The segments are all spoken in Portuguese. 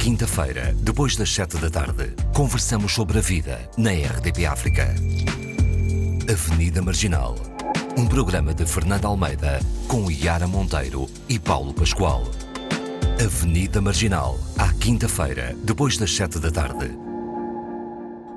quinta-feira, depois das sete da tarde, conversamos sobre a vida na RDP África. Avenida Marginal. Um programa de Fernando Almeida com Yara Monteiro e Paulo Pascoal. Avenida Marginal, à quinta-feira, depois das sete da tarde.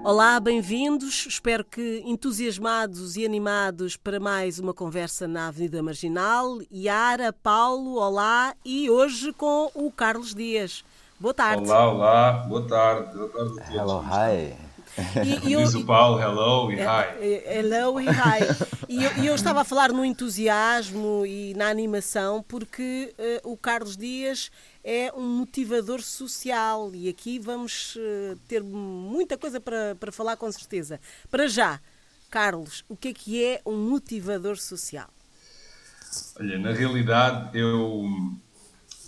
Olá, bem-vindos. Espero que entusiasmados e animados para mais uma conversa na Avenida Marginal. Yara, Paulo, olá e hoje com o Carlos Dias. Boa tarde. Olá, olá, boa tarde. Boa tarde a todos. Hello, hi. E, e Diz o Paulo, hello e hi. Hello e hi. E eu, eu, estava a falar no entusiasmo e na animação porque uh, o Carlos Dias é um motivador social e aqui vamos uh, ter muita coisa para, para falar com certeza. Para já, Carlos, o que é que é um motivador social? Olha, na realidade eu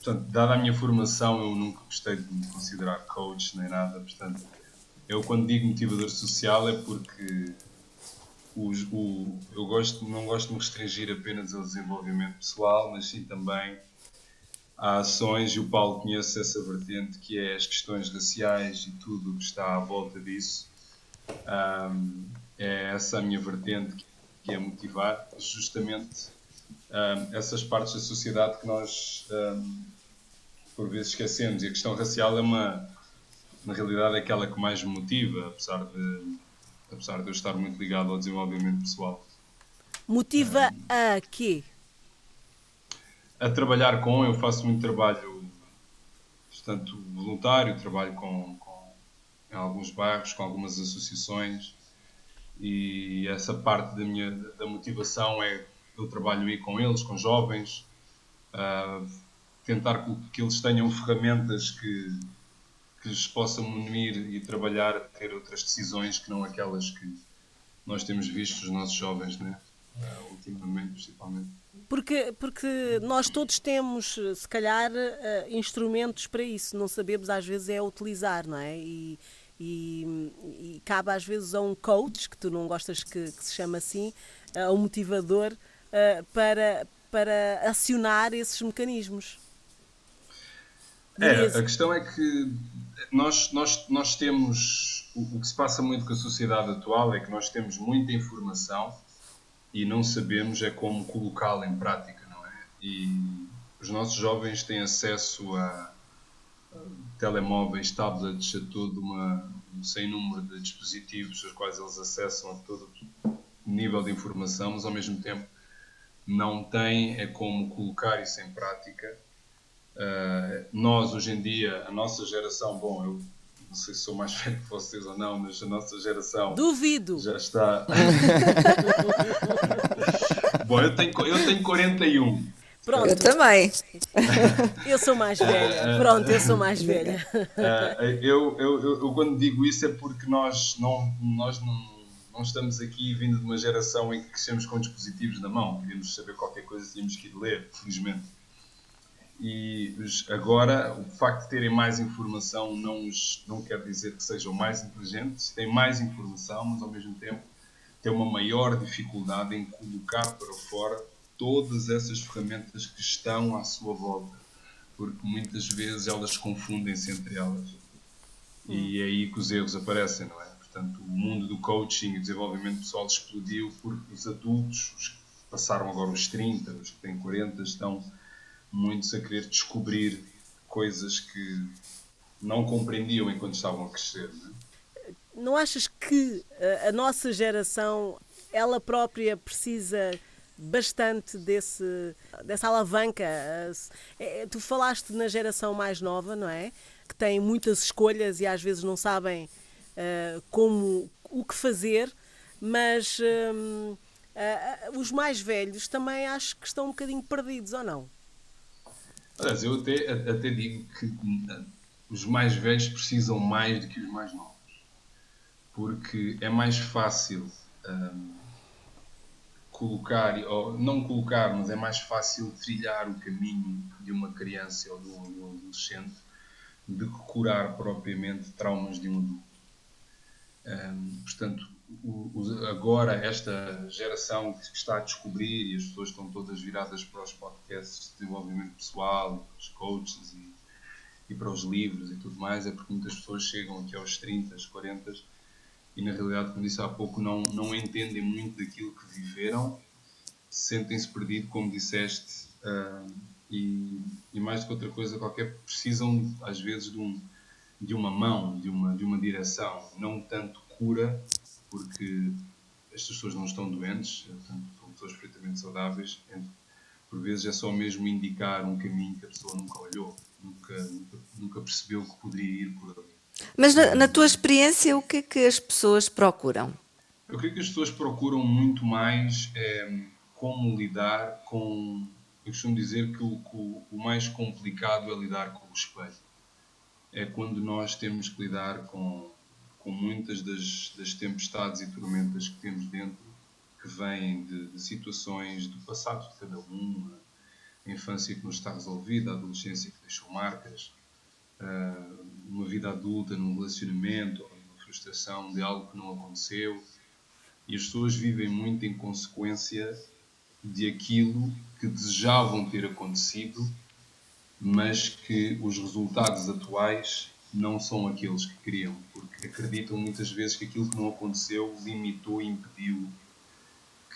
portanto, dada a minha formação, eu nunca gostei de me considerar coach nem nada. Portanto, eu quando digo motivador social é porque o, eu gosto, não gosto de me restringir apenas ao desenvolvimento pessoal, mas sim também a ações, e o Paulo conhece essa vertente, que é as questões raciais e tudo o que está à volta disso. Um, é essa a minha vertente que é motivar justamente um, essas partes da sociedade que nós um, por vezes esquecemos. E a questão racial é uma, na realidade, é aquela que mais me motiva, apesar de, apesar de eu estar muito ligado ao desenvolvimento pessoal. Motiva um, a quê? A trabalhar com, eu faço muito trabalho, portanto, voluntário, trabalho com, com em alguns bairros, com algumas associações e essa parte da minha da motivação é eu trabalho aí com eles, com jovens, uh, tentar que eles tenham ferramentas que, que lhes possam unir e trabalhar a ter outras decisões que não aquelas que nós temos visto os nossos jovens, né? Uh, ultimamente, principalmente. Porque, porque nós todos temos, se calhar, uh, instrumentos para isso, não sabemos às vezes é utilizar, não é? E, e, e cabe às vezes a um coach, que tu não gostas que, que se chama assim, a um motivador, para, para acionar esses mecanismos. É, a questão é que nós, nós, nós temos. O, o que se passa muito com a sociedade atual é que nós temos muita informação e não sabemos é como colocá-la em prática, não é? E os nossos jovens têm acesso a, a telemóveis, tablets, a todo uma, um sem número de dispositivos aos quais eles acessam a todo nível de informação, mas ao mesmo tempo não têm é como colocar isso em prática Uh, nós, hoje em dia, a nossa geração, bom, eu não sei se sou mais velho que vocês ou não, mas a nossa geração. Duvido! Já está. bom, eu tenho, eu tenho 41. Pronto. Eu também. eu sou mais velha. Pronto, eu sou mais velha. Eu, eu, eu, eu, quando digo isso é porque nós não, nós não, não estamos aqui vindo de uma geração em que crescemos com dispositivos na mão. Queríamos saber qualquer coisa, tínhamos que ir ler, felizmente e agora o facto de terem mais informação não, os, não quer dizer que sejam mais inteligentes, têm mais informação, mas ao mesmo tempo têm uma maior dificuldade em colocar para fora todas essas ferramentas que estão à sua volta, porque muitas vezes elas confundem-se entre elas. E é aí que os erros aparecem, não é? Portanto, o mundo do coaching e desenvolvimento pessoal explodiu porque os adultos, os que passaram agora os 30, os que têm 40, estão muitos a querer descobrir coisas que não compreendiam enquanto estavam a crescer. Não, é? não achas que a nossa geração, ela própria precisa bastante desse, dessa alavanca? É, tu falaste na geração mais nova, não é? Que tem muitas escolhas e às vezes não sabem como o que fazer, mas uh, os mais velhos também acho que estão um bocadinho perdidos, ou não? Aliás, eu até, até digo que os mais velhos precisam mais do que os mais novos. Porque é mais fácil um, colocar, ou não colocar, mas é mais fácil trilhar o caminho de uma criança ou de um, adolescente do que curar propriamente traumas de um adulto. Um, portanto, agora esta geração que está a descobrir e as pessoas estão todas viradas para os podcasts de desenvolvimento pessoal, os coaches e, e para os livros e tudo mais, é porque muitas pessoas chegam aqui aos 30, 40 e na realidade, como disse há pouco, não, não entendem muito daquilo que viveram, sentem-se perdidos, como disseste, uh, e, e, mais do que outra coisa qualquer, precisam às vezes de, um, de uma mão, de uma, de uma direção, não tanto cura, porque estas pessoas não estão doentes, portanto, são pessoas perfeitamente saudáveis, por vezes é só mesmo indicar um caminho que a pessoa nunca olhou, nunca, nunca, nunca percebeu que poderia ir por ali. Mas na, na, tua experiência, o que é que as pessoas procuram? Eu creio que as pessoas procuram muito mais é, como lidar com. Eu costumo dizer que o, que o, mais complicado é lidar com o espelho. É quando nós temos que lidar com, com muitas das, das tempestades e tormentas que temos dentro, que vêm de, de situações do passado de cada um, a infância que não está resolvida, a adolescência que deixou marcas, uma vida adulta num relacionamento, uma frustração de algo que não aconteceu. E as pessoas vivem muito em consequência de aquilo que desejavam ter acontecido, mas que os resultados atuais não são aqueles que queriam, porque acreditam muitas vezes que aquilo que não aconteceu limitou e impediu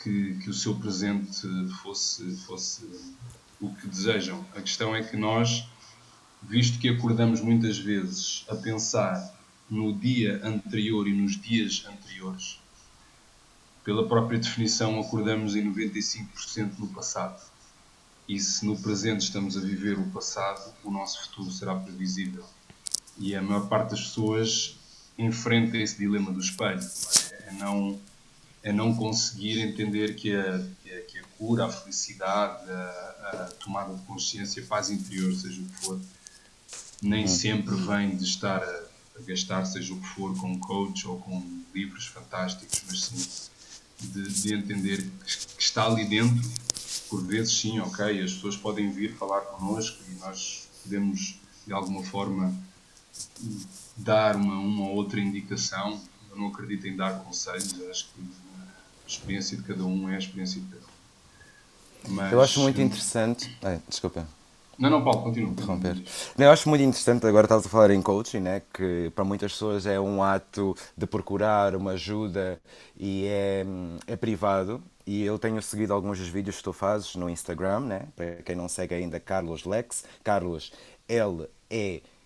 que, que o seu presente fosse, fosse o que desejam. A questão é que nós, visto que acordamos muitas vezes a pensar no dia anterior e nos dias anteriores, pela própria definição, acordamos em 95% no passado. E se no presente estamos a viver o passado, o nosso futuro será previsível. E a maior parte das pessoas enfrenta esse dilema do espelho. É não, é não conseguir entender que a, que a, que a cura, a felicidade, a, a, tomada de consciência, paz interior, seja o que for, nem uhum. sempre vem de estar a, a, gastar, seja o que for, com um coach ou com livros fantásticos, mas sim de, de entender que está ali dentro, por vezes sim, ok, as pessoas podem vir falar connosco e nós podemos de alguma forma dar uma, uma outra indicação. Eu não acredito em dar conselhos, acho que a experiência de cada um é a experiência de cada um. Mas, eu acho muito interessante. Ai, desculpa. Não, não, Paulo, continua. Interromper. Eu acho muito interessante, agora estás a falar em coaching, né? que para muitas pessoas é um ato de procurar uma ajuda e é, é privado. E eu tenho seguido alguns dos vídeos que tu fazes no Instagram, né? para quem não segue ainda, Carlos Lex, Carlos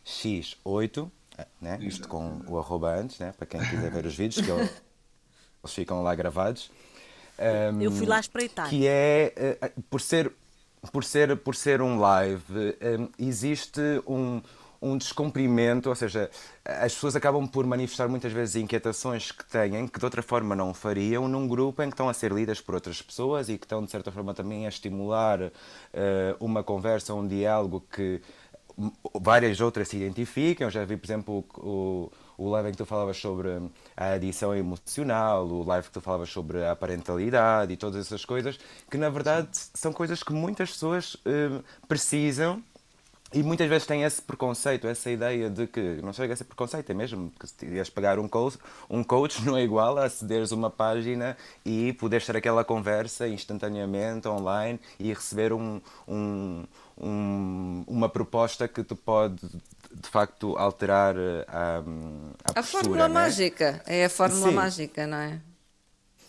L-E-X8, né? isto com o arroba antes, né? para quem quiser ver os vídeos, que eles ficam lá gravados. Um, eu fui lá espreitar. Que é, uh, por ser por ser, por ser um live, um, existe um, um descumprimento, ou seja, as pessoas acabam por manifestar muitas vezes inquietações que têm, que de outra forma não fariam, num grupo em que estão a ser lidas por outras pessoas e que estão, de certa forma, também a estimular uh, uma conversa, um diálogo que várias outras se identificam. Eu já vi, por exemplo, o, o live em que tu falavas sobre a adição emocional, o live que tu falavas sobre a parentalidade e todas essas coisas, que na verdade são coisas que muitas pessoas uh, precisam e muitas vezes têm esse preconceito, essa ideia de que, não chega a ser preconceito, é mesmo que se tivesse pagar um coach, um coach não é igual a acederes uma página e poderes ter aquela conversa instantaneamente online e receber um, um, um, uma proposta que te pode de facto alterar eh, a, a, a fórmula né? mágica é a fórmula sim. mágica não é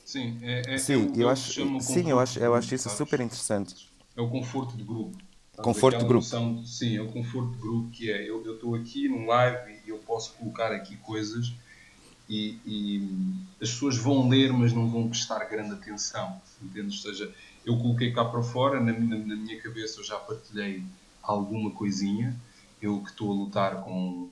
sim é, é, sim é eu acho sim eu acho eu acho isso sabes? super interessante é o conforto de grupo conforto de grupo noção, sim é o conforto de grupo que é eu estou aqui num live e eu posso colocar aqui coisas e, e, as pessoas vão ler mas não vão prestar grande atenção entendes? ou seja eu coloquei cá para fora na, na, na minha cabeça eu já partilhei alguma coisinha eu que estou a lutar com,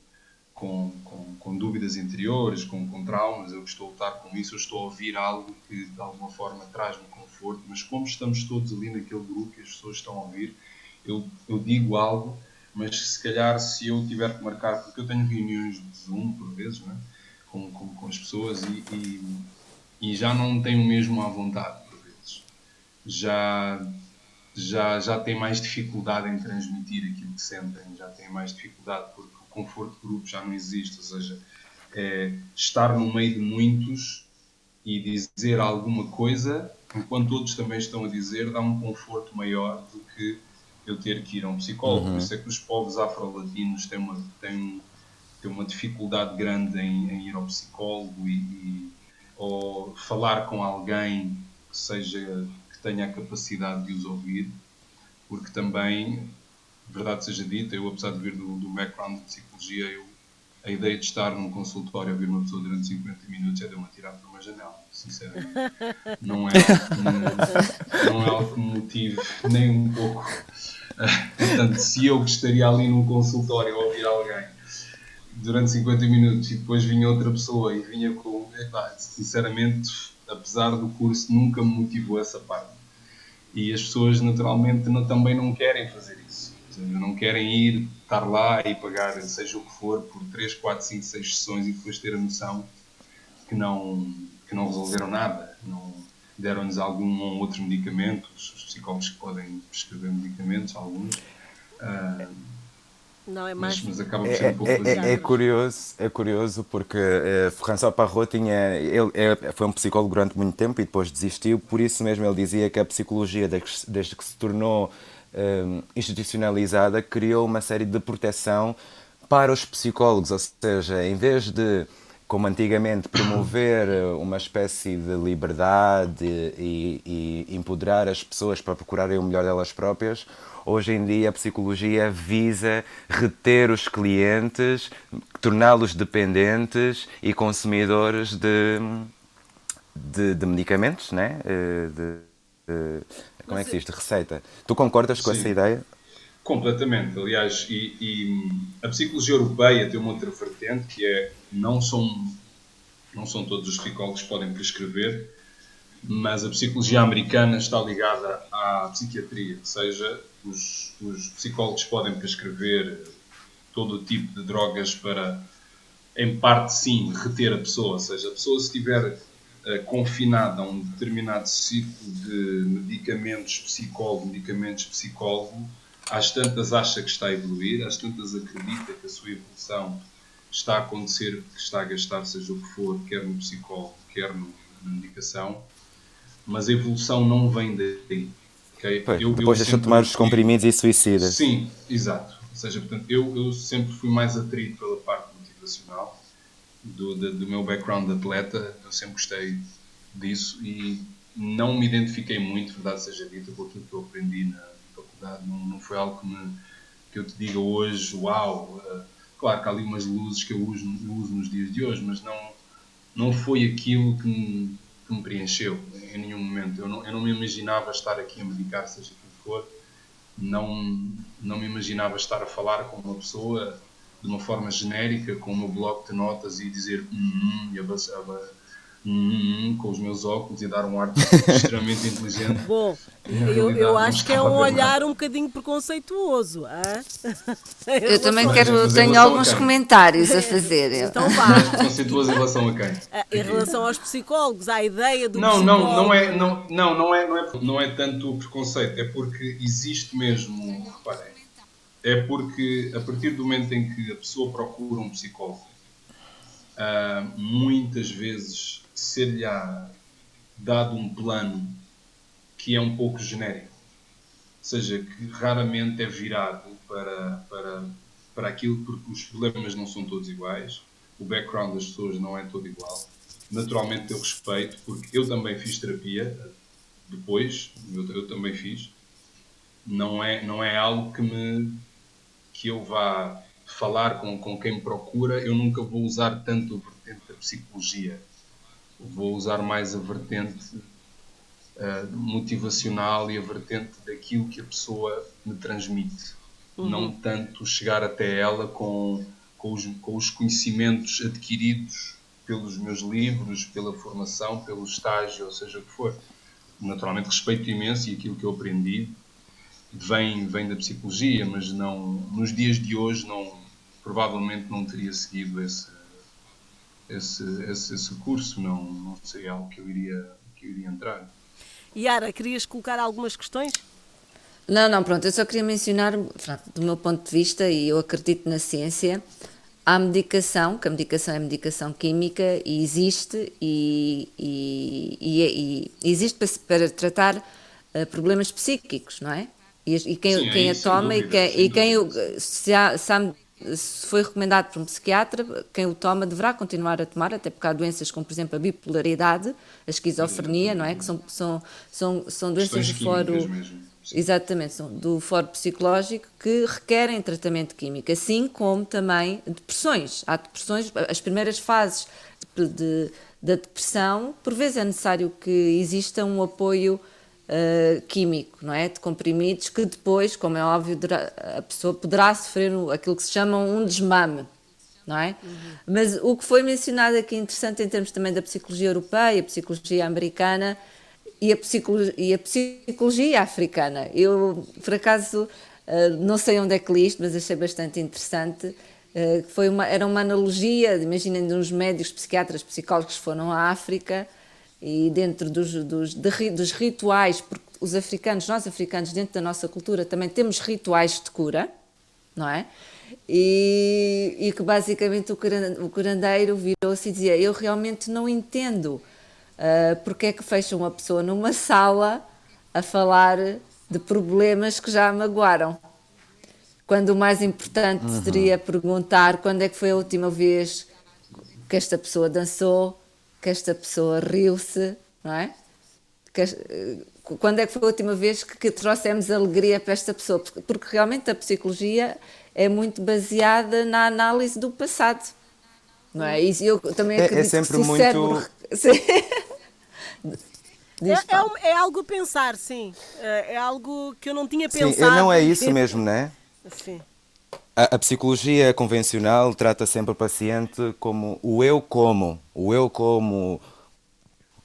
com, com, com dúvidas interiores, com, com, traumas, eu que estou a lutar com isso, eu estou a ouvir algo que de alguma forma traz-me conforto, mas como estamos todos ali naquele grupo e as pessoas estão a ouvir, eu, eu digo algo, mas se calhar se eu tiver que marcar, porque eu tenho reuniões de Zoom por vezes, né? Com, com, com as pessoas e, e, e já não tenho mesmo à vontade por vezes. Já já, já têm mais dificuldade em transmitir aquilo que sentem, já têm mais dificuldade porque o conforto de grupo já não existe, ou seja, é estar no meio de muitos e dizer alguma coisa enquanto outros também estão a dizer dá um conforto maior do que eu ter que ir a um psicólogo. Uhum. Por isso é que os povos afro-latinos têm uma, têm, têm uma dificuldade grande em, em ir ao psicólogo e, e, ou falar com alguém que seja que tenha a capacidade de os ouvir, porque também, verdade seja dita, eu apesar de vir do, do background de psicologia, eu a ideia de estar num consultório a ouvir uma pessoa durante 50 minutos é de uma tirada por uma janela, sinceramente. Não é algo não é algo que me motive nem um pouco. Portanto, se eu estaria ali num consultório a ouvir alguém durante 50 minutos e depois vinha outra pessoa e vinha com. Epá, sinceramente, apesar do curso, nunca me motivou essa parte. E as pessoas, naturalmente, não, também não querem fazer isso. Não querem ir estar lá e pagar seja o que for por 3, 4, 5, 6 sessões e depois ter a noção que não, que não resolveram nada, não deram-nos algum ou outro medicamento, os psicólogos podem prescrever medicamentos, alguns. Uh, não, é mais... mas, mas acaba por ser um pouco é, é, é, curioso, é curioso porque uh, François Parrot tinha, ele é, foi um psicólogo durante muito tempo e depois desistiu, por isso mesmo ele dizia que a psicologia, desde, desde que se tornou um, institucionalizada criou uma série de proteção para os psicólogos, ou seja, em vez de, como antigamente, promover uma espécie de liberdade e, e empoderar as pessoas para procurarem o melhor delas próprias, hoje em dia a psicologia visa reter os clientes, torná-los dependentes e consumidores de, de, de medicamentos, né? Eh, de, de, como é que se diz, de receita. Tu concordas com Sim. essa ideia? Completamente, aliás, e, e, a psicologia europeia tem uma outra vertente que é não são, não são todos os psicólogos que podem prescrever, mas a psicologia americana está ligada à psiquiatria, ou seja, os, os psicólogos podem prescrever todo o tipo de drogas para, em parte sim, reter a pessoa, ou seja, a pessoa se estiver eh, confinada a um determinado ciclo de medicamentos psicólogo, medicamentos psicólogo, às tantas acha que está a evoluir, às tantas acredita que a sua evolução está a acontecer, que está a gastar, seja o que for, quer no psicólogo, quer no, na medicação, mas a evolução não vem daí. Okay? Eu, depois deixa de tomar os comprimidos e suicida. Sim, exato. Ou seja, portanto, eu, eu sempre fui mais atraído pela parte motivacional do, do, do meu background de atleta, eu sempre gostei disso e não me identifiquei muito, verdade seja dita, com aquilo que eu aprendi na faculdade. Não, não foi algo que, me, que eu te diga hoje, uau. Uh, claro que há ali umas luzes que eu uso, eu uso nos dias de hoje, mas não, não foi aquilo que me, que me preencheu em nenhum momento. Eu não, eu não me imaginava estar aqui a medicar, seja o que for. Não, não me imaginava estar a falar com uma pessoa de uma forma genérica, com o meu bloco de notas e dizer hum, e abaixava hum, com os meus óculos e dar um ar extremamente inteligente. Bom, eu, eu acho que é um olhar um bocadinho preconceituoso. Eu também quero, tenho alguns comentários a fazer. Então vá. Preconceituoso em relação a quem? Em relação aos psicólogos, à ideia do não, psicólogo. Não, não é, não, não, não é, não é, não é tanto o preconceito, é porque existe mesmo, reparem, é porque a partir do momento em que a pessoa procura um psicólogo, uh, muitas vezes ser-lhe-á dado um plano que é um pouco genérico, ou seja, que raramente é virado para, para, para aquilo, porque os problemas não são todos iguais, o background das pessoas não é todo igual. Naturalmente eu respeito, porque eu também fiz terapia depois, eu, eu também fiz. Não é, não é algo que me que eu vá falar com, com quem me procura, eu nunca vou usar tanto a vertente da psicologia. Vou usar mais a vertente uh, motivacional e a vertente daquilo que a pessoa me transmite. Uhum. Não tanto chegar até ela com, com, os, com os conhecimentos adquiridos pelos meus livros, pela formação, pelo estágio, ou seja o que for. Naturalmente respeito imenso e aquilo que eu aprendi vem, vem da psicologia, mas não, nos dias de hoje não, provavelmente não teria seguido esse, esse, esse, esse curso, não, não seria algo que eu iria, que eu iria entrar. Yara, querias colocar algumas questões? Não, não, pronto, eu só queria mencionar, do meu ponto de vista, e eu acredito na ciência, há medicação, que a medicação é medicação química e existe, e, e, e, e existe para, para tratar uh, problemas psíquicos, não é? E, e quem, Sim, quem a toma dúvida, e quem, e quem se, há, se, há, se, foi recomendado por um psiquiatra, quem o toma deverá continuar a tomar, até porque há doenças como, por exemplo, a bipolaridade, a esquizofrenia, não é? Que são, são, são, são doenças do foro. Exatamente, são do foro psicológico que requerem tratamento químico, assim como também depressões. Há depressões, as primeiras fases de, da depressão, por vezes é necessário que exista um apoio uh, químico, não é? De comprimidos que depois, como é óbvio, a pessoa poderá sofrer aquilo que se chama um desmame, não é? Uhum. Mas o que foi mencionado aqui interessante em termos também da psicologia europeia, a psicologia americana e a psicologia, e a psicologia africana. Eu, por acaso, uh, não sei onde é que li isto, mas achei bastante interessante. Uh, foi uma, era uma analogia, imaginem, de uns médicos, psiquiatras, psicólogos que foram à África e dentro dos, dos, de, dos rituais, porque os africanos, nós africanos, dentro da nossa cultura, também temos rituais de cura, não é? E, e que basicamente o curandeiro virou-se e dizia: Eu realmente não entendo uh, porque é que fecham uma pessoa numa sala a falar de problemas que já magoaram. Quando o mais importante uhum. seria perguntar quando é que foi a última vez que esta pessoa dançou, que esta pessoa riu-se, não é? Que, quando é que foi a última vez que, que trouxemos alegria para esta pessoa? Porque, porque, realmente a psicologia é muito baseada na análise do passado, não é? E eu também acredito é, é sempre que muito... É, é, é, algo a pensar, sim. É, é algo que eu não tinha pensado. Sim, não é isso mesmo, não é? Sim. A, a, psicologia convencional trata sempre o paciente como o eu como, o eu como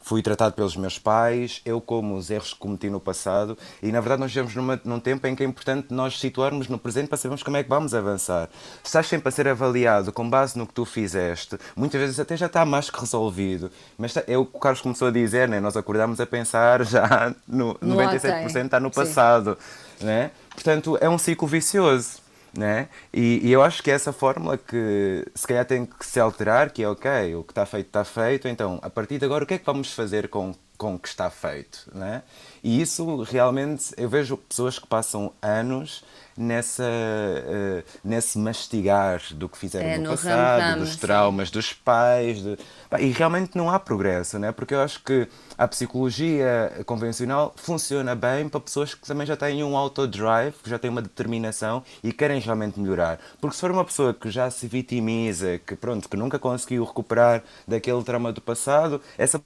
fui tratado pelos meus pais, eu como os erros que cometi no passado e na verdade nós vivemos numa, num tempo em que é importante nós situarmos no presente para sabermos como é que vamos avançar. Se estás sempre a ser avaliado com base no que tu fizeste, muitas vezes até já está mais que resolvido, mas está, é o que o Carlos começou a dizer, né? nós acordamos a pensar já no, no 97% está no passado. Né? Portanto, é um ciclo vicioso. Né? E, e, eu acho que é essa fórmula que se calhar tem que se alterar, que é ok, o que está feito está feito, então a partir de agora o que é que vamos fazer com, com o que está feito? Né? E isso realmente, eu vejo pessoas que passam anos nessa, uh, nesse mastigar do que fizeram é, no, no passado, ramo, dos traumas sim. dos pais. De... E realmente não há progresso, né? porque eu acho que a psicologia convencional funciona bem para pessoas que também já têm um autodrive, que já têm uma determinação e querem realmente melhorar. Porque se for uma pessoa que já se vitimiza, que pronto, que nunca conseguiu recuperar daquele trauma do passado, essa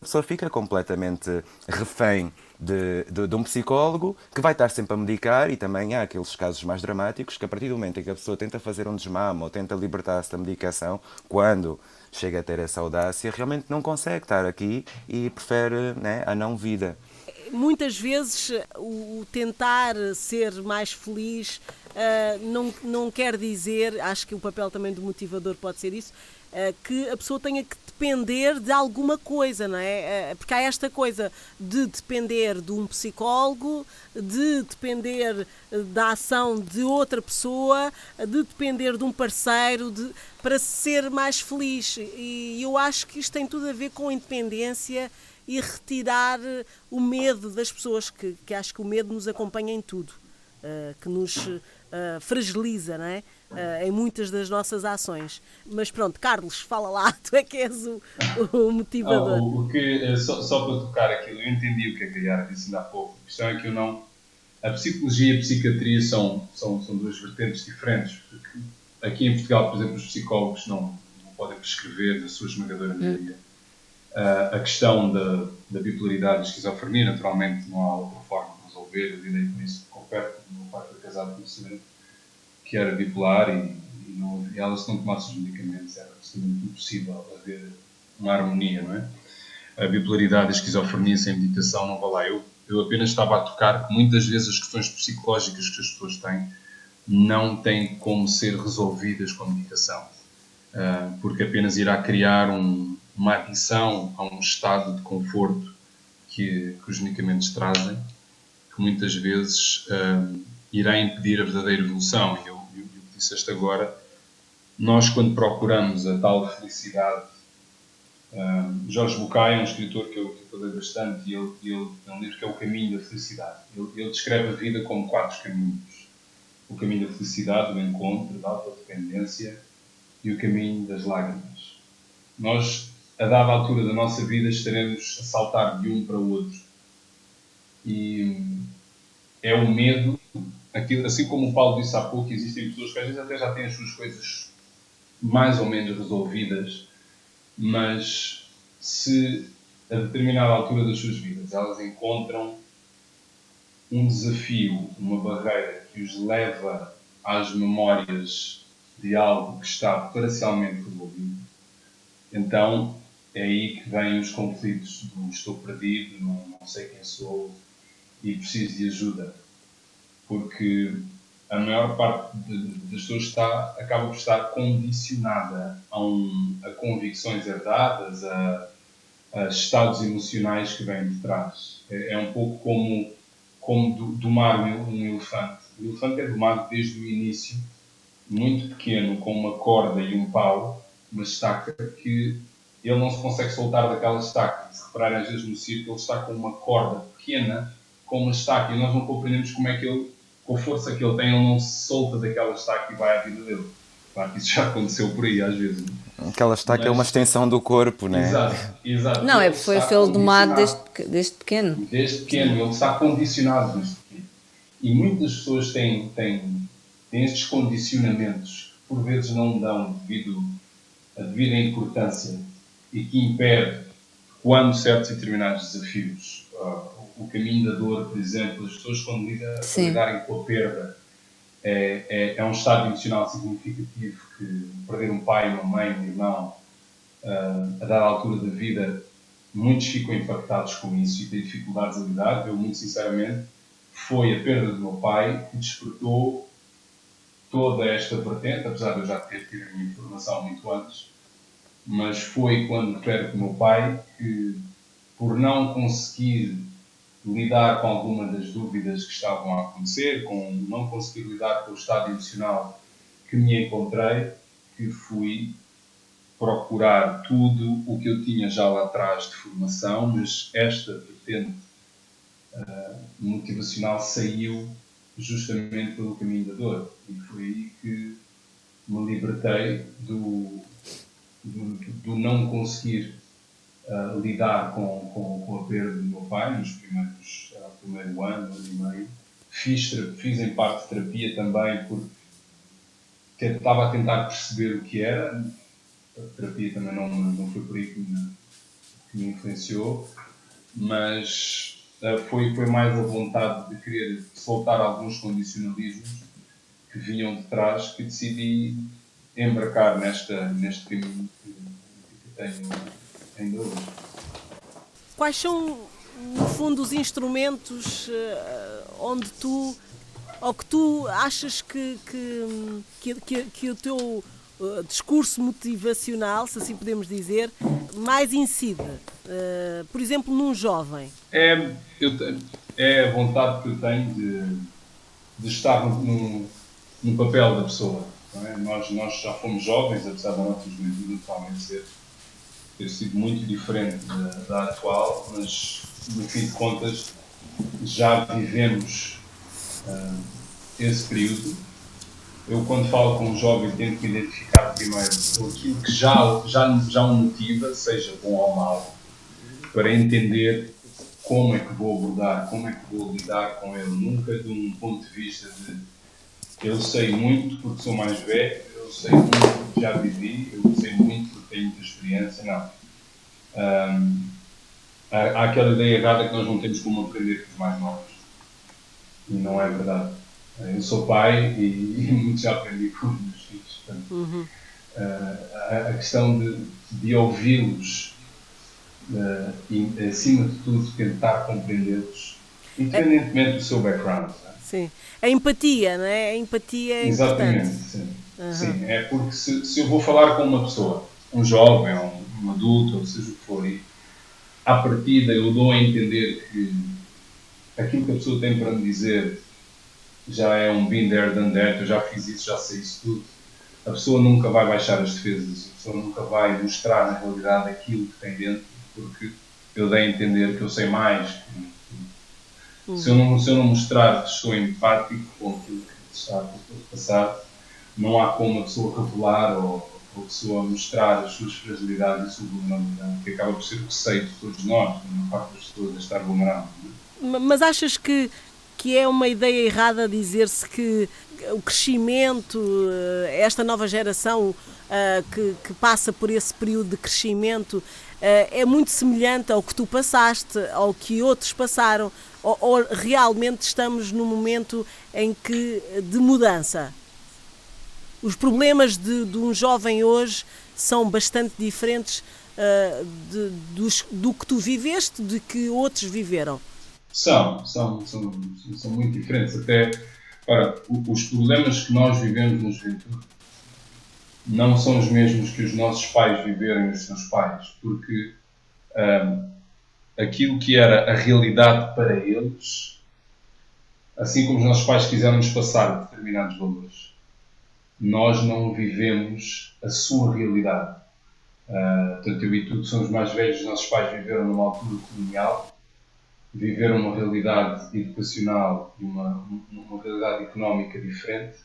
pessoa fica completamente refém de, de, de, um psicólogo que vai estar sempre a medicar e também há aqueles casos mais dramáticos que a partir do momento em que a pessoa tenta fazer um desmame ou tenta libertar-se da medicação, quando chega a ter essa audácia, realmente não consegue estar aqui e prefere né, a não vida. Muitas vezes o tentar ser mais feliz uh, não, não quer dizer, acho que o papel também do motivador pode ser isso, uh, que a pessoa tenha que depender de alguma coisa, não é? Eh, porque há esta coisa de depender de um psicólogo, de depender eh, da ação de outra pessoa, de depender de um parceiro, de, para ser mais feliz. E eu acho que isto tem tudo a ver com independência e retirar eh, o medo das pessoas, que, que acho que o medo nos acompanha em tudo, que nos fragiliza, não é? Uh, em muitas das nossas ações. Mas pronto, Carlos, fala lá, tu é que és o, o motivador. O, que, eh, só, só, para tocar aquilo, eu entendi o que é que a Yara disse ainda há pouco. A questão é que eu não. A psicologia e a psiquiatria são, são, são duas vertentes diferentes. Porque aqui em Portugal, por exemplo, os psicólogos não, não podem prescrever, na sua esmagadora maioria, uh, a questão da, da bipolaridade e da esquizofrenia. Naturalmente, não há outra forma de resolver. Eu lidei com isso com perto. O meu pai foi casado com o que era bipolar e, e, não, ela se não tomasse os medicamentos era absolutamente impossível haver uma harmonia, não é? A bipolaridade e a esquizofrenia sem medicação não vai lá. Eu, eu apenas estava a tocar que muitas vezes as questões psicológicas que as pessoas têm não têm como ser resolvidas com a medicação, uh, porque apenas irá criar um, uma adição a um estado de conforto que, que os medicamentos trazem, que muitas vezes uh, irá impedir a verdadeira evolução. Eu disseste agora, nós quando procuramos a tal felicidade Um, Jorge Bucay é um escritor que eu, que eu leio bastante e ele, ele tem um livro que é O Caminho da Felicidade. Ele, ele descreve a vida como quatro caminhos. O caminho da felicidade, do encontro, da autodependência e o caminho das lágrimas. Nós, a dada altura da nossa vida, estaremos a saltar de um para o outro. E é o medo, assim como o Paulo disse há pouco, existem pessoas que às vezes até já têm as suas coisas mais ou menos resolvidas, mas se a determinada altura das suas vidas elas encontram um desafio, uma barreira que os leva às memórias de algo que está parcialmente resolvido, então é aí que vêm os conflitos do estou perdido, não, não sei quem sou e preciso de ajuda. Porque a maior parte das pessoas está, acaba por estar condicionada a, um, a convicções herdadas, a, a, estados emocionais que vêm de trás. É, é um pouco como, como domar um, um elefante. O elefante é domado desde o início, muito pequeno, com uma corda e um pau, uma estaca, que ele não se consegue soltar daquela estaca. Se repararem às vezes no circo, ele está com uma corda pequena, com uma estaca, e nós não compreendemos como é que ele com a força que ele tem, ele não se solta daquela estaca e vai à vida dele. Claro que isso já aconteceu por aí às vezes. Aquela estaca Mas... é uma extensão do corpo, não é? Exato, exato. Não, é foi domado desde, desde pequeno. Desde pequeno, ele está condicionado desde pequeno. E muitas pessoas têm, têm, têm estes condicionamentos que por vezes não dão devido, a devida importância e que impede quando certos e determinados desafios uh, o caminho da dor, por exemplo, as pessoas quando lida, lidarem com a perda, é, é, é, um estado emocional significativo que perder um pai, uma mãe, um irmão, uh, a dada altura da vida, muitos ficam impactados com isso e têm dificuldades a lidar. Eu, muito sinceramente, foi a perda do meu pai que despertou toda esta vertente, apesar de eu já ter tido a minha informação muito antes, mas foi quando perco o meu pai que, por não conseguir lidar com alguma das dúvidas que estavam a acontecer, com não conseguir lidar com o estado emocional que me encontrei, que fui procurar tudo o que eu tinha já lá atrás de formação, mas esta vertente uh, motivacional saiu justamente pelo caminho da dor. E foi aí que me libertei do, do, do não conseguir uh, lidar com, com, com, a perda do meu pai nos primeiros, uh, primeiro ano, ano e meio. Fiz, fiz em parte terapia também porque estava a tentar perceber o que era. A terapia também não, não foi por aí que me, que me influenciou, mas uh, foi, foi mais a vontade de querer soltar alguns condicionalismos que vinham de trás que decidi embarcar nesta, neste caminho que, que tenho ainda hoje. Quais são, no fundo, os instrumentos uh, onde tu, ou que tu achas que, que, que, que o teu uh, discurso motivacional, se assim podemos dizer, mais incide? Uh, por exemplo, num jovem? É, eu, é a vontade que eu tenho de, de estar no, no, no papel da pessoa. É? Nós, nós já fomos jovens, apesar da nossa juventude atualmente ser ter sido muito diferente da, da atual, mas no fim de contas já vivemos uh, esse período. Eu, quando falo com um jovem, tento me identificar primeiro aquilo que já, já, já o motiva, seja bom ou mau, para entender como é que vou abordar, como é que vou lidar com ele. Nunca de um ponto de vista de eu sei muito porque sou mais velho, eu sei muito porque já vivi, eu sei muito tenho muita experiência, não. Um, há, há, aquela ideia errada que nós não temos como aprender com os mais novos. E não é verdade. Eu sou pai e, e muito já aprendi com os meus filhos. Portanto, uhum. uh, a, a, questão de, de ouvi-los uh, e, acima de tudo, tentar compreendê-los, independentemente do seu background. Sim. A empatia, não é? A empatia é Exatamente, importante. sim. Uhum. Sim, é porque se, se eu vou falar com uma pessoa um jovem, ou um adulto, ou seja o que for, e à partida eu dou a entender que aquilo que a pessoa tem para me dizer já é um been there, done that, eu já fiz isso, já sei isso tudo. a pessoa nunca vai baixar as defesas, a pessoa nunca vai mostrar na realidade aquilo que tem dentro, porque eu dei a entender que eu sei mais. Se eu não, se eu não mostrar que sou empático com aquilo que está a passar, não há como a pessoa revelar ou, ou a pessoa mostrar as suas fragilidades e sua vulnerabilidade, que acaba por ser o receio de todos nós, uma parte das pessoas, a estar vulnerável. É? Mas achas que, que é uma ideia errada dizer-se que o crescimento, eh, esta nova geração uh, que, que, passa por esse período de crescimento uh, é muito semelhante ao que tu passaste, ao que outros passaram, ou, ou realmente estamos num momento em que de mudança? Os problemas de, de um jovem hoje são bastante diferentes uh, de, dos, do que tu viveste, de que outros viveram. São, são, são, são muito diferentes. Até, ora, os problemas que nós vivemos na juventude não são os mesmos que os nossos pais viveram os seus pais, porque um, aquilo que era a realidade para eles, assim como os nossos pais quiseram nos passar determinados valores, nós não vivemos a sua realidade. Uh, portanto, eu e tu, que somos mais velhos, os nossos pais viveram numa altura colonial, viveram uma realidade educacional e uma, uma realidade económica diferente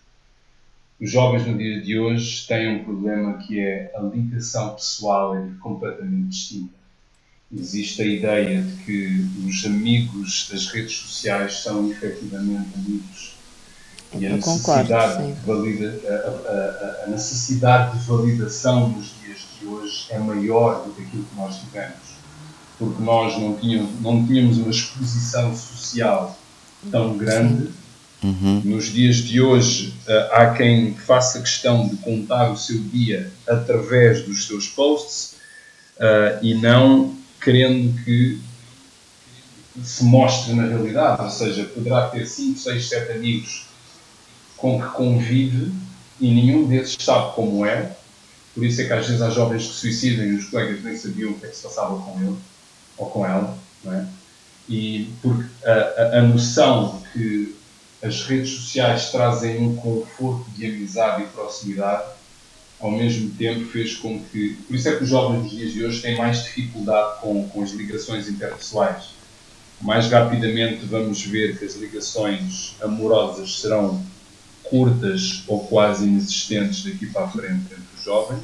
os jovens no dia de hoje têm um problema que é a ligação pessoal é completamente distinta. Existe a ideia de que os amigos das redes sociais são efetivamente amigos. E a necessidade, concordo, de valida, a, a, a necessidade de validação nos dias de hoje é maior do que aquilo que nós tivemos. Porque nós não tínhamos, não tínhamos uma exposição social tão grande. Uhum. Nos dias de hoje, uh, há quem faça questão de contar o seu dia através dos seus posts uh, e não querendo que se mostre na realidade. Ou seja, poderá ter 5, 6, 7 amigos com que convive e nenhum desses sabe como é. Por isso é que às vezes há jovens que suicidam e os colegas nem sabiam o que é que se passava com ele ou com ela. Não é? E porque a, a, a noção de que as redes sociais trazem um conforto de amizade e proximidade, ao mesmo tempo fez com que. Por isso é que os jovens dos dias de hoje têm mais dificuldade com, com as ligações interpessoais. Mais rapidamente vamos ver que as ligações amorosas serão curtas ou quase inexistentes daqui para a frente entre os jovens.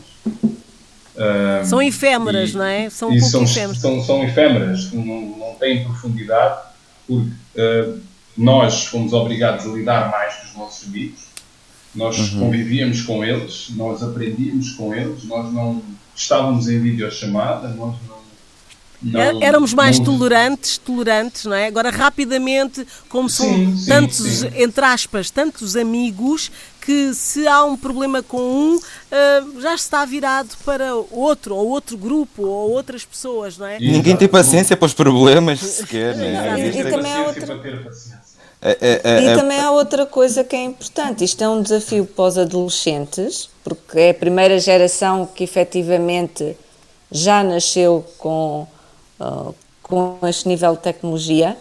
Um, são efêmeras, e, não é? São um pouco são, efêmeras. São, são efêmeras, não, não têm profundidade, porque uh, nós fomos obrigados a lidar mais com os nossos amigos, nós uhum. convivíamos com eles, nós aprendíamos com eles, nós não estávamos em videochamada, nós não. Não, Éramos mais não... tolerantes, tolerantes, não é? Agora, rapidamente, como são sim, tantos, sim. entre aspas, tantos amigos, que se há um problema com um, uh, já está virado para outro, ou outro grupo, ou outras pessoas, não é? Ninguém tem paciência para os problemas sequer, né? E, e também há outra. É, é, é, e é. também há outra coisa que é importante. Isto é um desafio para os adolescentes, porque é a primeira geração que efetivamente já nasceu com, uh, com este nível de tecnologia,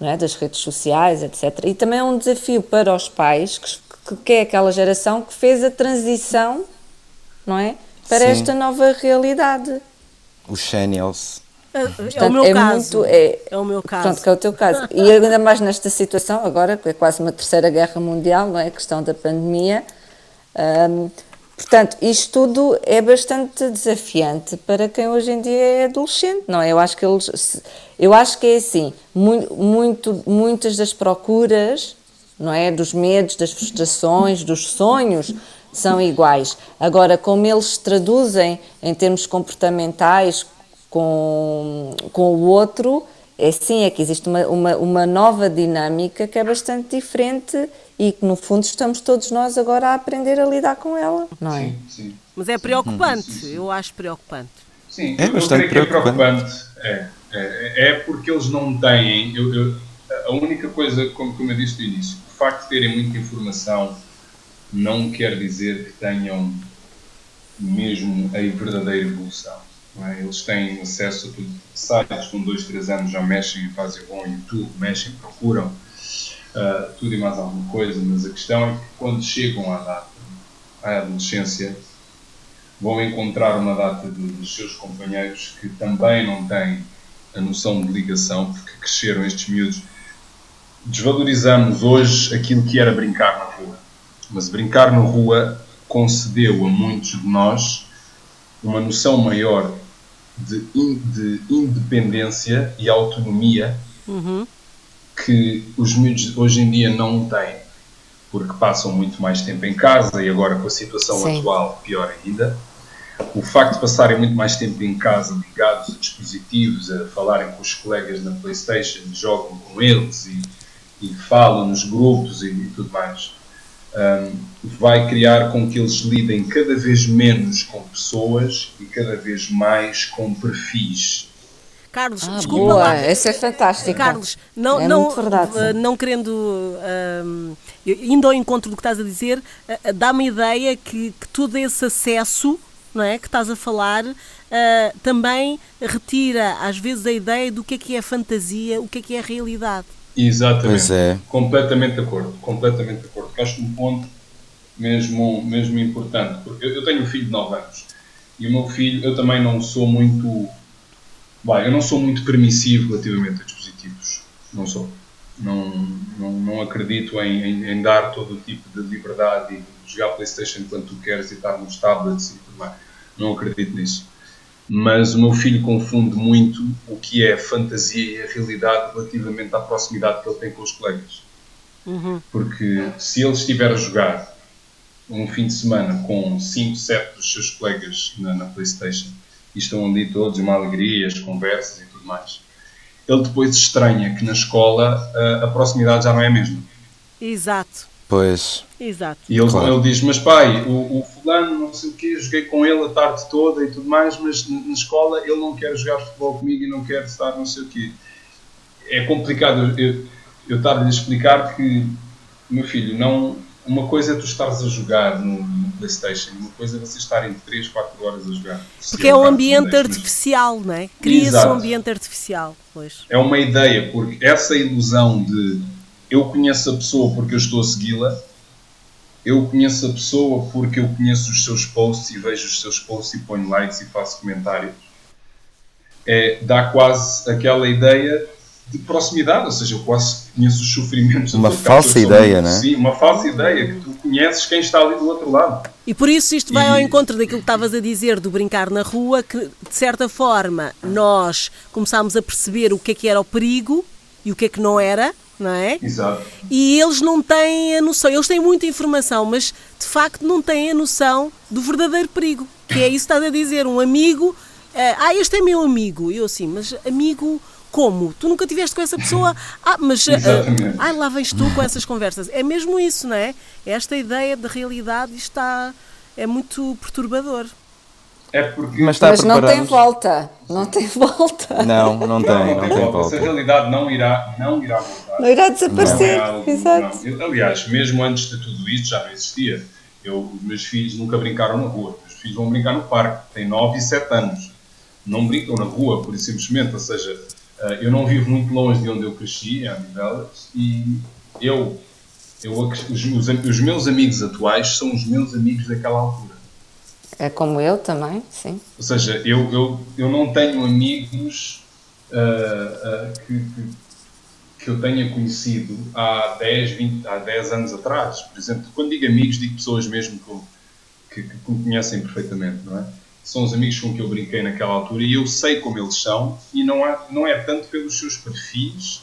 é? das redes sociais, etc. E também é um desafio para os pais, que, que é aquela geração que fez a transição não é? para Sim. esta nova realidade. Os Channels. Portanto, é o meu é caso. Muito, é, é, o meu caso. Pronto, que é o teu caso. E ainda mais nesta situação, agora, que é quase uma terceira guerra mundial, não é? A questão da pandemia. Um, portanto, isto tudo é bastante desafiante para quem hoje em dia é adolescente, não é? Eu acho que eles. Eu acho que é assim, muito, muitas das procuras, não é? Dos medos, das frustrações, dos sonhos são iguais. Agora, como eles se traduzem em termos comportamentais, com, com o outro, é sim, é que existe uma, uma, uma nova dinâmica que é bastante diferente e que no fundo estamos todos nós agora a aprender a lidar com ela, não é? Sim, sim. Mas é preocupante, sim, sim. eu acho preocupante. Sim, é bastante preocupante. É, preocupante. É, é, é, porque eles não têm. Eu, eu, a única coisa, como, como eu disse no início, o facto de terem muita informação não quer dizer que tenham mesmo a verdadeira evolução. É? Eles têm acesso a tudo sites, com dois, três anos já mexem, fazem bom YouTube, mexem, procuram uh, tudo e mais alguma coisa, mas a questão é que quando chegam à data, à adolescência, vão encontrar uma data de, dos seus companheiros que também não têm a noção de ligação, porque cresceram estes miúdos. Desvalorizamos hoje aquilo que era brincar na rua, mas brincar na rua concedeu a muitos de nós uma noção maior de, in, de independência e autonomia uhum. Que os miúdos hoje em dia não têm, porque passam muito mais tempo em casa e agora com a situação Sim. atual, pior ainda. O facto de passarem muito mais tempo em casa ligados a dispositivos, a falarem com os colegas na PlayStation, jogam com eles e, e falam nos grupos e, e tudo mais, um, vai criar com que eles lidem cada vez menos com pessoas e cada vez mais com perfis. Carlos, ah, desculpa boa. lá. Essa é fantástica. Carlos, não, é não, uh, não querendo, uh, indo ao encontro do que estás a dizer, uh, dá-me a ideia que, que, todo esse acesso não é, que estás a falar também retira às vezes a ideia do que é que é fantasia, o que é que é realidade. Exatamente. Pois é. Completamente de acordo. Completamente de acordo. Acho um ponto mesmo, mesmo importante. Porque eu tenho um filho de 9 anos. E o meu filho, eu também não sou muito. Bem, eu não sou muito permissivo relativamente a dispositivos. Não sou. Não, não, não acredito em, em, em dar todo o tipo de liberdade e jogar PlayStation quando tu queres e estar nos tablets e tudo mais. Não acredito nisso mas o meu filho confunde muito o que é fantasia e a realidade relativamente à proximidade que ele tem com os colegas. Uhum. Porque se ele estiver a jogar um fim de semana com 5, 7 dos seus colegas na, na, PlayStation e estão ali todos, uma alegria, as conversas e tudo mais, ele depois estranha que na escola a, a proximidade já não é a mesma. Exato. Pois. Exato. E ele, claro. ele diz: Mas pai, o, o, fulano, não sei o quê, joguei com ele a tarde toda e tudo mais, mas na escola ele não quer jogar futebol comigo e não quer estar não sei o quê. É complicado eu, eu estar-lhe a explicar que, meu filho, não. Uma coisa é tu estares a jogar no, no PlayStation, uma coisa é você estarem 3, 4 horas a jogar. Porque é um ambiente artificial, não é? Cria-se um ambiente artificial. Pois. É uma ideia, porque essa ilusão de eu conheço a pessoa porque eu estou a segui-la, eu conheço a pessoa porque eu conheço os seus posts e vejo os seus posts e ponho likes e faço comentários. É, dá quase aquela ideia de proximidade, ou seja, eu quase conheço os sofrimentos. Uma falsa ideia, não é? Sim, uma falsa ideia que tu conheces quem está ali do outro lado. E por isso isto vai e... ao encontro daquilo que estavas a dizer do brincar na rua, que de certa forma nós começámos a perceber o que é que era o perigo e o que é que não era, não é? Exato. E eles não têm a noção, eles têm muita informação, mas de facto não têm a noção do verdadeiro perigo, que é isso que estás a dizer, um amigo, eh, ah, este é meu amigo, e eu assim, mas amigo como? Tu nunca tiveste com essa pessoa? Ah, mas uh, ah, lá vens tu com essas conversas. É mesmo isso, não é? Esta ideia de realidade está é muito perturbador. É porque... Mas, Mas não tem volta. Não tem volta. Não, não tem, não, não, não tem, volta. Essa realidade não irá, não irá voltar. Não irá desaparecer. Não é algo, Exato. Não. Aliás, mesmo antes de tudo isto já não existia. Eu, os meus filhos nunca brincaram na rua. Os filhos vão brincar no parque. Têm 9 e 7 anos. Não brincam na rua, por simplesmente. Ou seja, eu não vivo muito longe de onde eu cresci, em Amivelas, e eu, eu os, os, os meus amigos atuais são os meus amigos daquela altura. É como eu também, sim. Ou seja, eu, eu, eu não tenho amigos uh, uh, que, que, que, eu tenha conhecido há 10, 20, há 10 anos atrás. Por exemplo, quando digo amigos, digo pessoas mesmo que, que, que me conhecem perfeitamente, não é? São os amigos com que eu brinquei naquela altura e eu sei como eles são e não é, não é tanto pelos seus perfis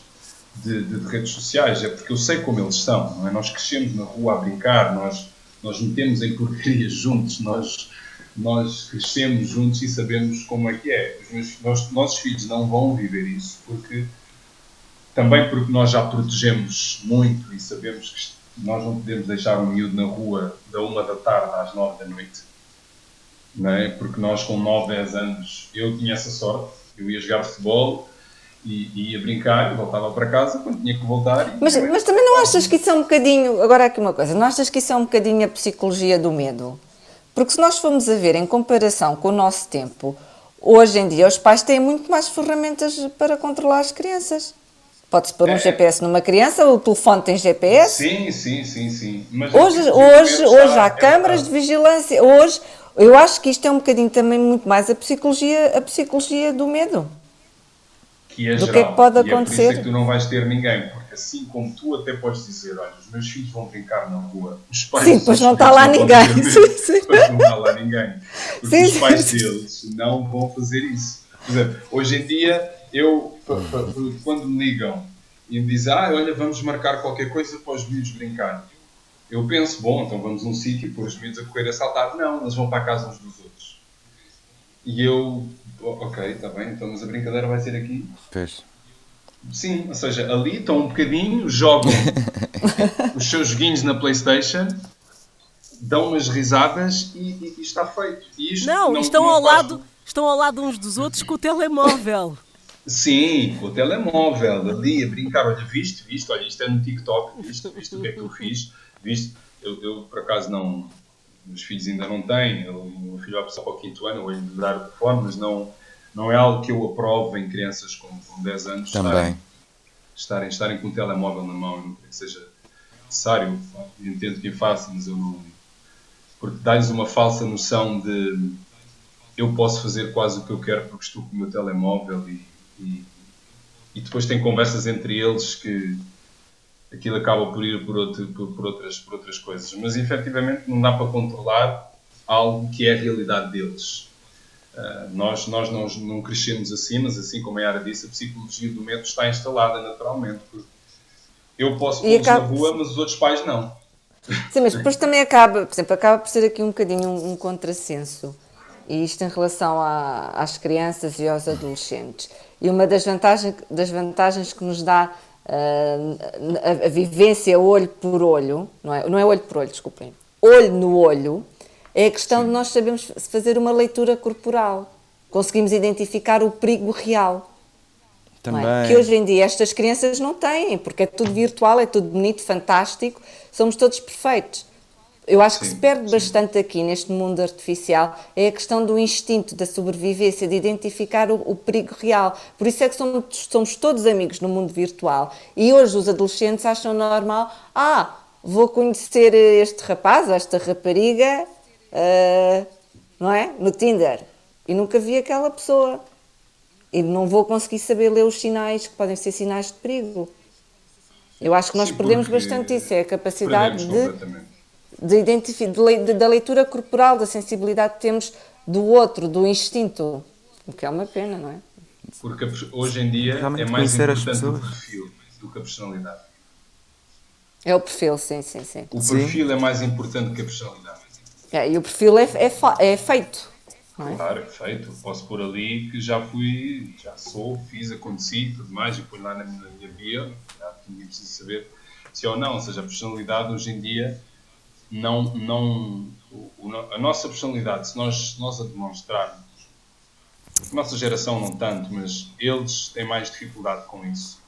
de, de, de redes sociais, é porque eu sei como eles são, é? Nós crescemos na rua a brincar, nós, nós metemos em porcarias juntos, nós nós crescemos juntos e sabemos como é que é. Os meus, nós, nossos filhos não vão viver isso porque também porque nós já protegemos muito e sabemos que nós não podemos deixar um miúdo na rua da uma da tarde às nove da noite. Não é? Porque nós com 9, 10 anos, eu tinha essa sorte, eu ia jogar futebol e, ia brincar e voltava para casa quando tinha que voltar. Mas, mas também não achas que isso é um bocadinho, agora aqui uma coisa, não achas que isso é um bocadinho a psicologia do medo? Porque se nós formos a ver em comparação com o nosso tempo, hoje em dia os pais têm muito mais ferramentas para controlar as crianças. Pode-se pôr um é. GPS numa criança, o telefone tem GPS? Sim, sim, sim, sim. Mas hoje hoje, hoje há é câmaras de vigilância. Hoje, eu acho que isto é um bocadinho também muito mais a psicologia, a psicologia do medo. Que é do geral. que é que pode acontecer. E é por isso é que tu não vais ter ninguém, porque assim como tu até podes dizer, olha, os meus filhos vão brincar na rua, os pais Sim, pois não está lá ninguém. Sim, Pois não está lá ninguém. Porque sim, os pais sim. deles não vão fazer isso. Por exemplo, hoje em dia, eu, quando me ligam e me dizem, ah, olha, vamos marcar qualquer coisa para os miúdos brincar. Eu penso, bom, então vamos a um sítio e pôr os miúdos a correr a saltar. Não, eles vão para a casa uns dos outros. E eu, ok, está bem, então mas a brincadeira vai ser aqui. Pois. Sim, ou seja, ali estão um bocadinho, jogam os seus joguinhos na Playstation, dão umas risadas e, e, e está feito. E isto não, não, estão, não ao lado, estão ao lado uns dos outros com o telemóvel. Sim, com o telemóvel, ali a brincar, olha, viste, viste, olha, isto é no TikTok, viste, viste o que é que eu fiz, viste, eu, eu por acaso não, os filhos ainda não têm, o meu filho vai passar para o quinto ano, eu lhe dar o telefone, mas não, não é algo que eu aprovo em crianças com, com 10 anos Também. Estarem, estarem, estarem com o telemóvel na mão, não que seja necessário, eu entendo quem faça, mas eu não, porque dá-lhes uma falsa noção de eu posso fazer quase o que eu quero porque estou com o meu telemóvel e e, e depois tem conversas entre eles que aquilo acaba por ir por, outro, por, por, outras, por outras coisas. Mas efetivamente não dá para controlar algo que é a realidade deles. Uh, nós nós não, não crescemos assim, mas assim como a Yara disse, a psicologia do medo está instalada naturalmente. Eu posso pôr acaba... na rua, mas os outros pais não. Sim, mas depois também acaba, por exemplo, acaba por ser aqui um bocadinho um, um contrassenso. E isto em relação a, às crianças e aos adolescentes. E uma das vantagens, das vantagens que nos dá uh, a, vivência olho por olho, não é, não é olho por olho, desculpem, olho no olho, é a questão Sim. de nós sabermos fazer uma leitura corporal. Conseguimos identificar o perigo real. Também. É? Que hoje em dia estas crianças não têm, porque é tudo virtual, é tudo bonito, fantástico, somos todos perfeitos eu acho que sim, se perde sim. bastante aqui neste mundo artificial é a questão do instinto da sobrevivência, de identificar o, o perigo real. Por isso é que somos, somos, todos amigos no mundo virtual. E hoje os adolescentes acham normal, ah, vou conhecer este rapaz, esta rapariga, uh, não é? No Tinder. E nunca vi aquela pessoa. E não vou conseguir saber ler os sinais que podem ser sinais de perigo. Eu acho que nós Sim, perdemos bastante isso, é a capacidade de de de, da leitura corporal, da sensibilidade que temos do outro, do instinto. O que é uma pena, não é? Porque hoje em dia Realmente é mais importante o perfil do que a personalidade. É o perfil, sim, sim, sim. O perfil sim. é mais importante que a personalidade. É, e o perfil é, é, é feito. É? Claro, é feito. Posso pôr ali que já fui, já sou, fiz, aconteci e tudo mais, e põe lá na minha, na minha bio, já ninguém precisa saber se é ou não. Ou seja, a personalidade hoje em dia não, não, a nossa personalidade, se nós, nós a demonstrarmos, a nossa geração não tanto, mas eles têm mais dificuldade com isso,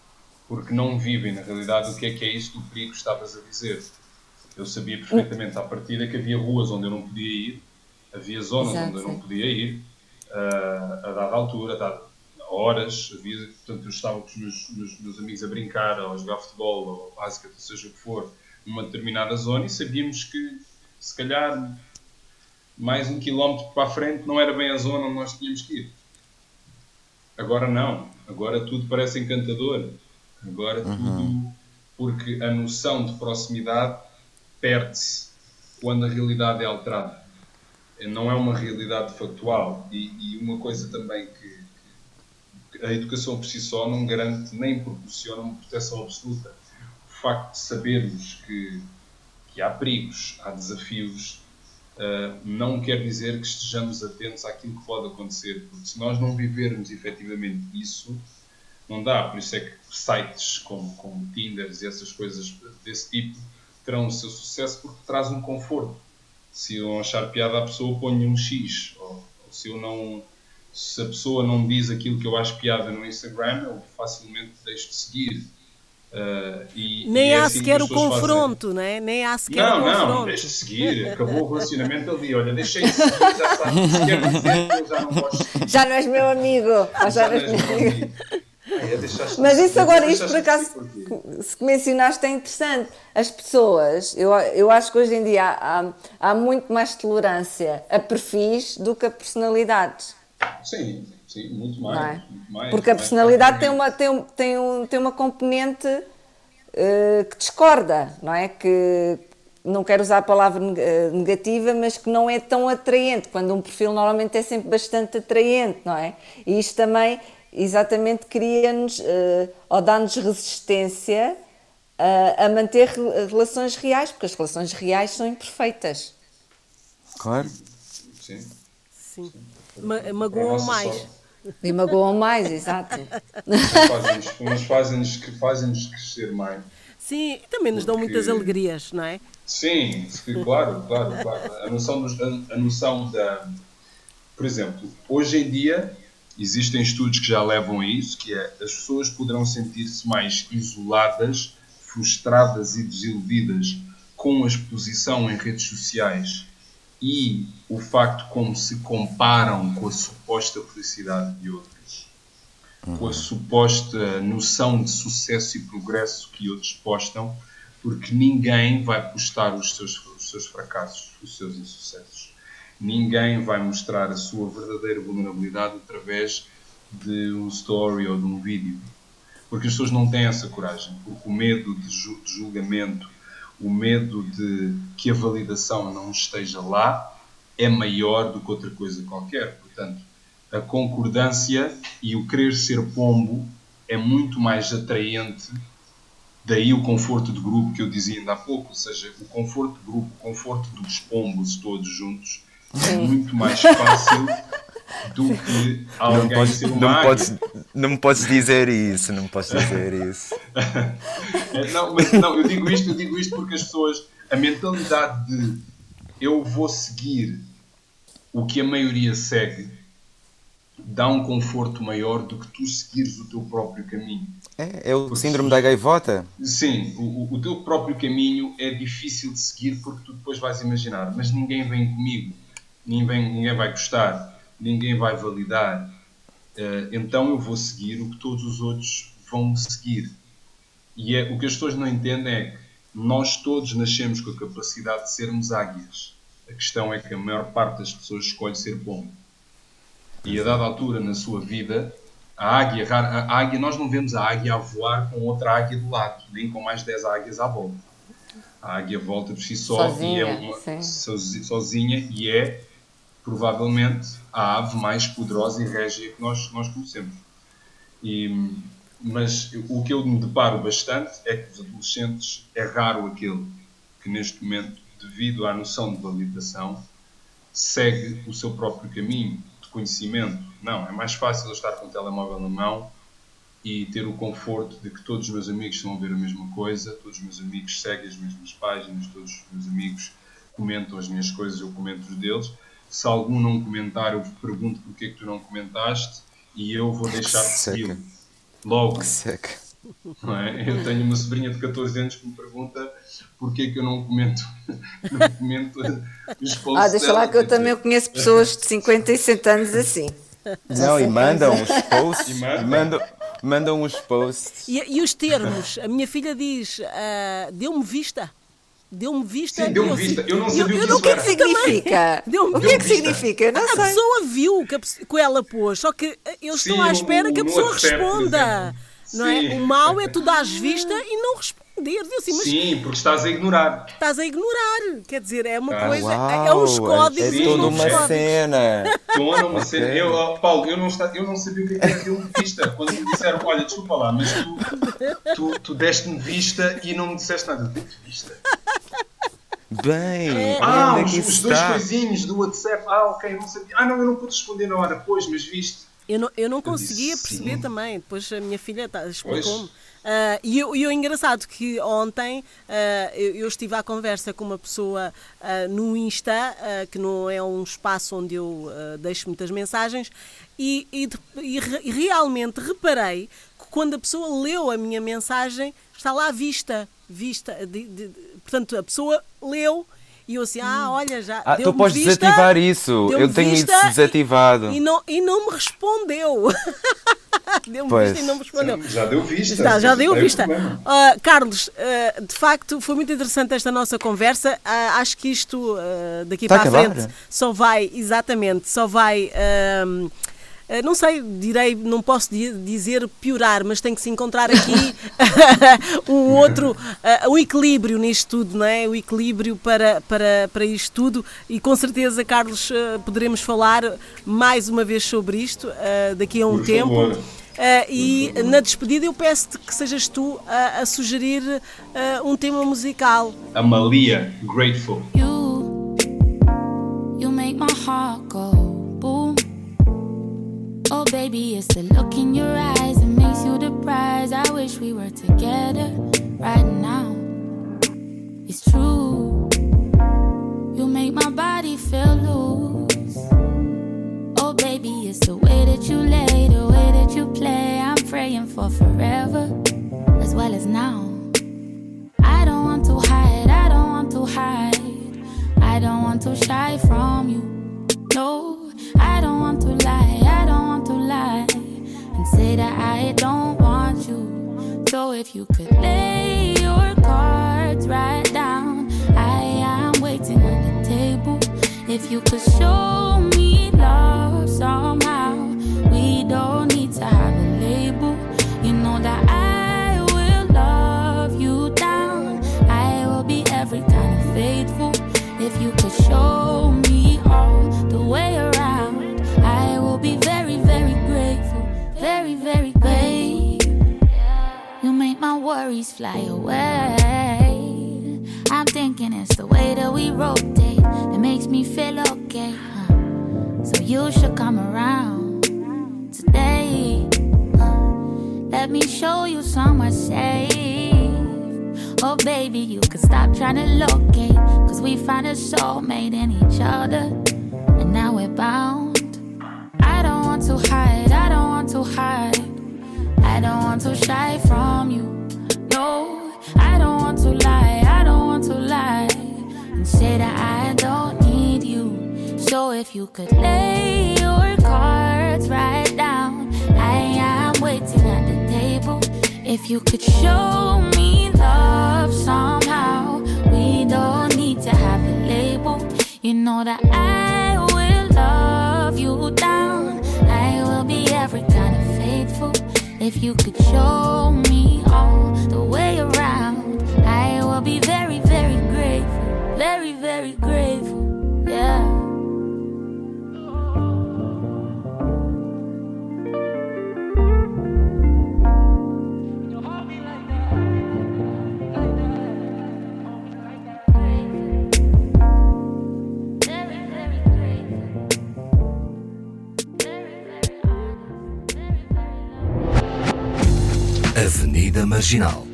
porque não vivem na realidade o que é que é isso do perigo que estavas a dizer. Eu sabia perfeitamente à partida que havia ruas onde eu não podia ir, havia zonas Exato. onde eu não podia ir, uh, a dada altura, a dada horas, havia, portanto eu estava com os meus, meus, meus amigos a brincar, ou a jogar futebol, ou basquete, seja o que for, numa determinada zona e sabíamos que se calhar mais um quilómetro para a frente não era bem a zona onde nós tínhamos que ir. Agora não, agora tudo parece encantador. Agora uhum. tudo porque a noção de proximidade perde-se quando a realidade é alterada. Não é uma realidade factual. E, e uma coisa também que, que, a educação por si só não garante nem proporciona uma proteção absoluta facto de sabermos que, que há perigos, há desafios, uh, não quer dizer que estejamos atentos àquilo que pode acontecer, porque se nós não vivermos efetivamente isso, não dá. Por isso é que sites como, como Tinder e essas coisas desse tipo terão o seu sucesso porque traz um conforto. Se eu achar piada à pessoa, ponho um X. Ou, ou se eu não se a pessoa não diz aquilo que eu acho piada no Instagram, eu facilmente deixo de seguir. Uh, e, Nem e é há assim sequer o confronto, fazem. né? Nem há sequer não, o confronto. Não, deixa seguir. Acabou o relacionamento ali. Olha, deixei de seguir, já sabe. Se quer dizer que eu já não gosto Já não és meu amigo. Já, já não és meu amigo. amigo. é Mas isso agora, isto por acaso, se mencionaste, é interessante. As pessoas, eu, eu acho que hoje em dia há, há, há muito mais tolerância a perfis do que a personalidades. Sim, sim, muito mais. É? Muito mais Porque a personalidade tem uma, tem, tem, um, tem uma componente uh, que discorda, não é? Que não quero usar a palavra eh, negativa, mas que não é tão atraente, quando um perfil normalmente é sempre bastante atraente, não é? E isto também exatamente cria-nos uh, ou dá-nos resistência uh, a manter relações reais, porque as relações reais são imperfeitas. Claro. Sim. Sim. magoam mais. E magoam mais, exato. Mas fazem-nos fazem crescer mais. Sim, também nos dão muitas alegrias, não é? Sim, claro, claro, claro. A noção, a, a noção da. Por exemplo, hoje em dia existem estudos que já levam a isso, que é as pessoas poderão sentir-se mais isoladas, frustradas e desiludidas com a exposição em redes sociais e o facto como se comparam com a suposta felicidade de outros, uhum. com a suposta noção de sucesso e progresso que outros postam, porque ninguém vai postar os seus, os seus fracassos, os seus insucessos. Ninguém vai mostrar a sua verdadeira vulnerabilidade através de um story ou de um vídeo. Porque as pessoas não têm essa coragem. Porque o medo de julgamento, o medo de que a validação não esteja lá, é maior do que outra coisa qualquer. Portanto, a concordância e o querer ser pombo é muito mais atraente Daí o conforto de grupo que eu dizia ainda há pouco, ou seja, o conforto de grupo, o conforto dos pombos todos juntos é muito mais fácil do que alguém não podes, ser uma não podes, não me podes dizer isso, não me podes dizer isso. não, mas não, eu digo isto, eu digo isto porque as pessoas, a mentalidade de eu vou seguir o que a maioria segue dá um conforto maior do que tu seguires o teu próprio caminho. É, é o porque, síndrome da gaivota? Sim, o, o, teu próprio caminho é difícil de seguir porque tu depois vais imaginar, mas ninguém vem comigo, ninguém, ninguém vai gostar, ninguém vai validar, uh, então eu vou seguir o que todos os outros vão seguir. E é, o que as pessoas não entendem é que nós todos nascemos com a capacidade de sermos águias. A questão é que a maior parte das pessoas escolhe ser bom e a dada altura na sua vida, a águia, a águia, nós não vemos a águia a voar com outra águia do lado, nem com mais 10 águias à volta. A águia volta por si só sozinha, e é uma, sozinha e é provavelmente a ave mais poderosa e régia que nós, nós conhecemos. E, mas o que eu me deparo bastante é que os adolescentes é raro aquele que neste momento, devido à noção de validação, segue o seu próprio caminho conhecimento. Não, é mais fácil eu estar com o telemóvel na mão e ter o conforto de que todos os meus amigos estão a ver a mesma coisa, todos os meus amigos seguem as mesmas páginas, todos os meus amigos comentam as minhas coisas, eu comento os deles. Se algum não comentar, eu pergunto porque é que tu não comentaste e eu vou deixar de seguir. Logo. É? Eu tenho uma sobrinha de 14 anos que me pergunta porque é que eu não comento, não comento os posts. Ah, deixa lá que eu também conheço pessoas de 50 e 60 anos assim. Não, e mandam os posts. E mandam. mandam, os posts. E, e, os termos? A minha filha diz: uh, deu-me vista. Deu-me vista. Sim, deu-me vista. Eu não sei eu, o que, é que significa. o que é que significa? Eu não a sei. pessoa viu que, a, que ela pôs, só que eu estou Sim, à espera que a pessoa responda. Não é? O mal é tu dares vista e não responder. Assim, Sim, porque estás a ignorar. Estás a ignorar. Quer dizer, é uma ah, coisa. Uau, é uns códigos. É toda uma códigos. cena. Toda uma cena. Eu, Paulo, eu não, eu não sabia o que é era deu-me vista. Quando me disseram, olha, desculpa lá, mas tu, tu, tu deste-me vista e não me disseste nada. Eu vista. Bem, é. ah, os, os dois coisinhos do WhatsApp. Ah, ok, não sabia. Ah, não, eu não pude responder na hora. Pois, mas viste. Eu não, eu não conseguia disse, perceber sim. também. Depois a minha filha tá, explicou-me. Uh, e, e o engraçado que ontem uh, eu, eu, estive à conversa com uma pessoa uh, no Insta, que não é um espaço onde eu deixo muitas mensagens, e, e, e, realmente reparei que quando a pessoa leu a minha mensagem, está lá vista. vista de, de, portanto, a pessoa leu e eu assim, ah, hum. olha, já. Ah, tu podes vista, desativar isso. Eu tenho isso desativado. E, e, não, e não me respondeu. Deu-me vista e não me respondeu. Já deu vista. Está, já deu vista. Uh, Carlos, uh, de facto foi muito interessante esta nossa conversa. Uh, acho que isto uh, daqui Está para a frente só vai, exatamente, só vai. um, não sei, direi, não posso di- dizer piorar, mas tem que se encontrar aqui um outro, um equilíbrio nisto tudo, não é? O equilíbrio para, para, para isto tudo e com certeza, Carlos, uh, poderemos falar mais uma vez sobre isto daqui a um Por tempo. favor. Uh, e na despedida eu peço-te que sejas tu a, a sugerir uh, um tema musical. Amalia, Grateful. You, you make my heart go. Oh, baby, it's the look in your eyes that makes you the prize. I wish we were together right now. It's true. You make my body feel loose. Oh, baby, it's the way that you lay, the way that you play. I'm praying for forever as well as now. I don't want to hide, I don't want to hide. I don't want to shy from you. No, say that I don't want you. So if you could lay your cards right down, I am waiting at the table. If you could show me love somehow, we don't need to have a label. You know that I will love you down. I will be every kind of faithful. If you could show me all the way around, Very, very grateful. You make my worries fly away. I'm thinking it's the way that we rotate that makes me feel okay. huh? So you should come around today. huh? Let me show you somewhere safe. Oh, baby, you can stop trying to locate. Cause we found a soulmate in each other. And now we're bound. If you could lay your cards right down, I am waiting at the table. If you could show me love somehow, we don't need to have a label. You know that I will love you down. I will be every kind of faithful. If you could show me all the way around, I will be very, very grateful. Very, very grateful. Yeah. Avenida Marginal.